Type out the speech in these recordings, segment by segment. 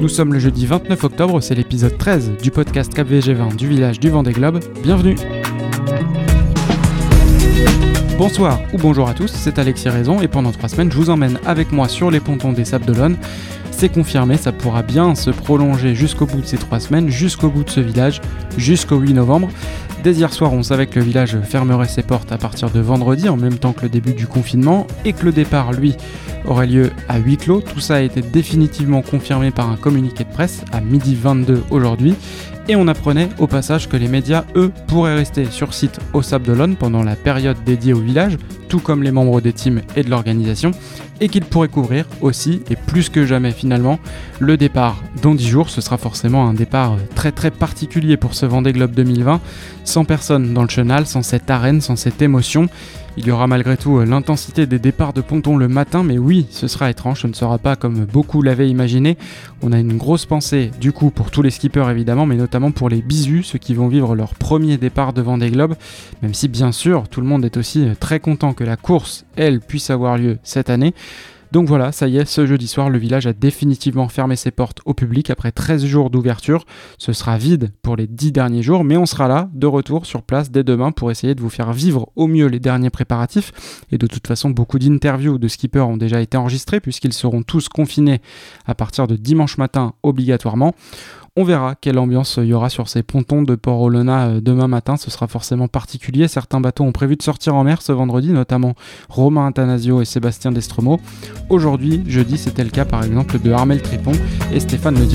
Nous sommes le jeudi 29 octobre, c'est l'épisode 13 du podcast Cap VG20 du village du Vendée Globe. Bienvenue Bonsoir ou bonjour à tous, c'est Alexis Raison et pendant trois semaines je vous emmène avec moi sur les pontons des Sables d'Olonne. C'est confirmé, ça pourra bien se prolonger jusqu'au bout de ces trois semaines, jusqu'au bout de ce village, jusqu'au 8 novembre. Dès hier soir, on savait que le village fermerait ses portes à partir de vendredi, en même temps que le début du confinement, et que le départ, lui, aurait lieu à huis clos. Tout ça a été définitivement confirmé par un communiqué de presse à midi 22 aujourd'hui. Et on apprenait au passage que les médias, eux, pourraient rester sur site au Sable d'Olonne pendant la période dédiée au village, tout comme les membres des teams et de l'organisation, et qu'ils pourraient couvrir aussi, et plus que jamais finalement, le départ dans 10 jours. Ce sera forcément un départ très très particulier pour ce Vendée Globe 2020, sans personne dans le chenal, sans cette arène, sans cette émotion. Il y aura malgré tout euh, l'intensité des départs de ponton le matin, mais oui, ce sera étrange, ce ne sera pas comme beaucoup l'avaient imaginé. On a une grosse pensée du coup pour tous les skippers évidemment, mais notamment pour les bisus, ceux qui vont vivre leur premier départ devant des globes, même si bien sûr tout le monde est aussi euh, très content que la course, elle, puisse avoir lieu cette année. Donc voilà, ça y est, ce jeudi soir, le village a définitivement fermé ses portes au public après 13 jours d'ouverture. Ce sera vide pour les 10 derniers jours, mais on sera là, de retour sur place dès demain pour essayer de vous faire vivre au mieux les derniers préparatifs. Et de toute façon, beaucoup d'interviews de skippers ont déjà été enregistrées puisqu'ils seront tous confinés à partir de dimanche matin obligatoirement. On verra quelle ambiance il y aura sur ces pontons de Port-Olona euh, demain matin. Ce sera forcément particulier. Certains bateaux ont prévu de sortir en mer ce vendredi, notamment Romain Atanasio et Sébastien Destremo. Aujourd'hui, jeudi, c'était le cas par exemple de Armel Tripon et Stéphane Le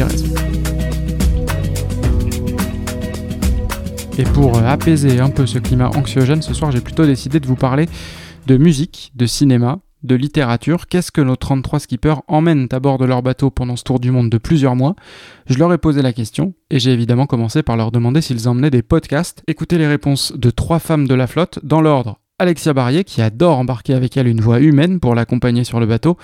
Et pour euh, apaiser un peu ce climat anxiogène, ce soir j'ai plutôt décidé de vous parler de musique, de cinéma de littérature, qu'est-ce que nos 33 skippers emmènent à bord de leur bateau pendant ce tour du monde de plusieurs mois? Je leur ai posé la question et j'ai évidemment commencé par leur demander s'ils emmenaient des podcasts. Écoutez les réponses de trois femmes de la flotte dans l'ordre. Alexia Barrier qui adore embarquer avec elle une voix humaine pour l'accompagner sur le bateau,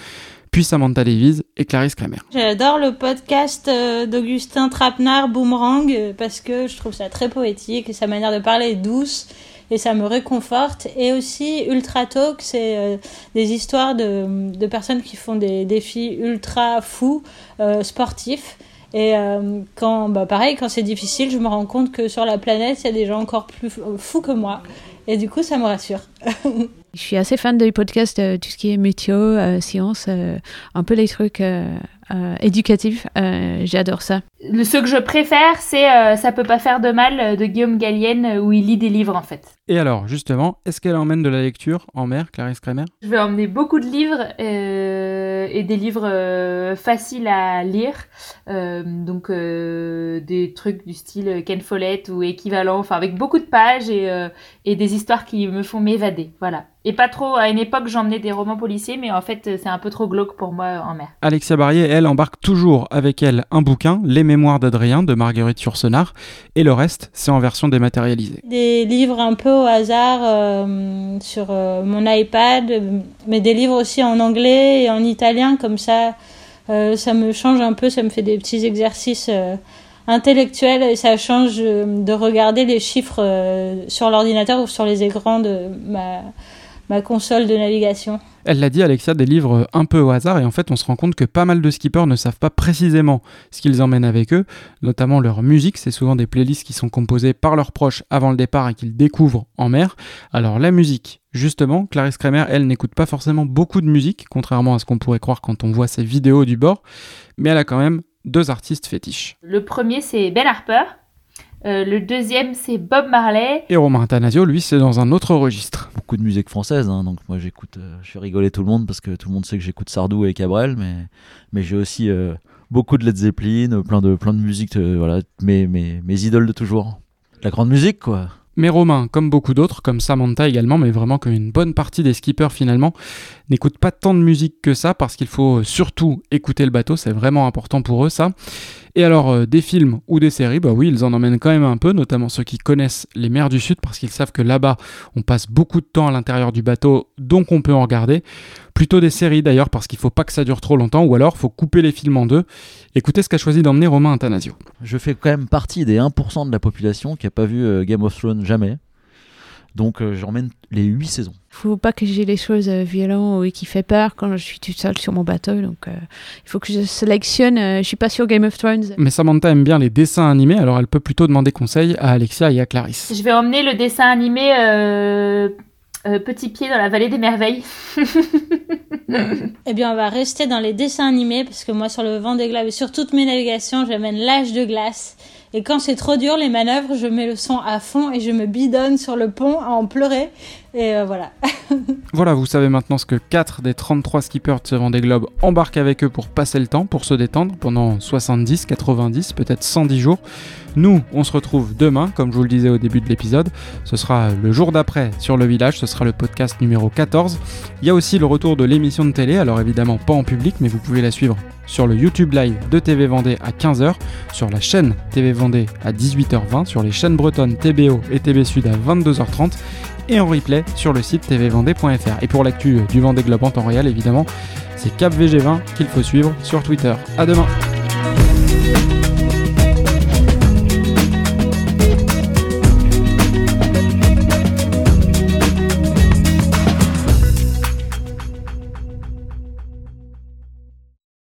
puis Samantha Davies et Clarisse Kramer. J'adore le podcast euh, d'Augustin Trapenard, Boomerang, euh, parce que je trouve ça très poétique et sa manière de parler est douce et ça me réconforte. Et aussi Ultra Talk, c'est euh, des histoires de, de, personnes qui font des défis ultra fous, sportifs. Et quand, bah pareil, quand c'est difficile, je me rends compte que sur la planète, il y a des gens encore plus fous que moi. Et du coup, ça me rassure. je suis assez fan des podcasts, tout ce qui est météo, science, un peu les trucs éducatifs. J'adore ça. Le, ce que je préfère, c'est Ça peut pas faire de mal de Guillaume Gallienne, où il lit des livres en fait. Et alors, justement, est-ce qu'elle emmène de la lecture en mer, Clarisse Kramer Je vais emmener beaucoup de livres euh, et des livres euh, faciles à lire. Euh, donc, des trucs du style Ken Follett ou équivalent, enfin, avec beaucoup de pages et, et des histoires qui me font m'évader. Voilà. Et pas trop, à une époque, j'emmenais des romans policiers, mais en fait, c'est un peu trop glauque pour moi en mer. Alexia Barrier, elle, embarque toujours avec elle un bouquin, Les Mémoires d'Adrien, de Marguerite Yourcenar, et le reste, c'est en version dématérialisée. Des livres un peu au hasard euh, sur euh, mon iPad, mais des livres aussi en anglais et en italien, comme ça, euh, ça me change un peu, ça me fait des petits exercices intellectuels et ça change de regarder les chiffres sur l'ordinateur ou sur les écrans de ma, ma console de navigation. Elle l'a dit, Alexia, des livres un peu au hasard, et en fait, on se rend compte que pas mal de skippers ne savent pas précisément ce qu'ils emmènent avec eux, notamment leur musique. C'est souvent des playlists qui sont composées par leurs proches avant le départ et qu'ils découvrent en mer. Alors, la musique, justement, Clarisse Kramer, elle, n'écoute pas forcément beaucoup de musique, contrairement à ce qu'on pourrait croire quand on voit ses vidéos du bord, mais elle a quand même deux artistes fétiches. Le premier, c'est Ben Harper. Euh, le deuxième, c'est Bob Marley. Et Romain Tanasio, lui, c'est dans un autre registre. Beaucoup de musique française, hein, donc moi j'écoute, euh, je fais rigoler tout le monde parce que tout le monde sait que j'écoute Sardou et Cabrel, mais, mais j'ai aussi euh, beaucoup de Led Zeppelin, plein de, plein de musique, voilà, mes, mes, mes idoles de toujours. La grande musique, quoi. Mais Romain, comme beaucoup d'autres, comme Samantha également, mais vraiment qu'une bonne partie des skippers finalement, n'écoutent pas tant de musique que ça parce qu'il faut surtout écouter le bateau, c'est vraiment important pour eux ça. Et alors, euh, des films ou des séries, bah oui, ils en emmènent quand même un peu, notamment ceux qui connaissent les mers du Sud, parce qu'ils savent que là-bas, on passe beaucoup de temps à l'intérieur du bateau, donc on peut en regarder. Plutôt des séries d'ailleurs, parce qu'il faut pas que ça dure trop longtemps, ou alors faut couper les films en deux. Écoutez ce qu'a choisi d'emmener Romain Antanasio. Je fais quand même partie des 1% de la population qui a pas vu euh, Game of Thrones jamais. Donc euh, j'emmène les 8 saisons. faut pas que j'ai les choses euh, violentes ou qui fait peur quand je suis toute seule sur mon bateau. Donc, euh, il faut que je sélectionne. Euh, je suis pas sur Game of Thrones. Mais Samantha aime bien les dessins animés, alors elle peut plutôt demander conseil à Alexia et à Clarisse. Je vais emmener le dessin animé euh, Petit pied dans la vallée des merveilles. Eh bien, on va rester dans les dessins animés parce que moi, sur le Vendée Globe et sur toutes mes navigations, j'amène l'âge de glace. Et quand c'est trop dur, les manœuvres, je mets le son à fond et je me bidonne sur le pont à en pleurer. Et euh, voilà. Voilà, vous savez maintenant ce que 4 des 33 skippers de ce Globe embarquent avec eux pour passer le temps, pour se détendre pendant 70, 90, peut-être 110 jours. Nous, on se retrouve demain, comme je vous le disais au début de l'épisode. Ce sera le jour d'après sur le village, ce sera le podcast numéro 14. Il y a aussi le retour de l'émission de télé, alors évidemment pas en public, mais vous pouvez la suivre sur le YouTube Live de TV Vendée à 15h, sur la chaîne TV Vendée à 18h20, sur les chaînes bretonnes TBO et TB Sud à 22h30 et en replay sur le site tvvendée.fr. Et pour l'actu du Vendée Globe en temps réel, évidemment, c'est CapVG20 qu'il faut suivre sur Twitter. À demain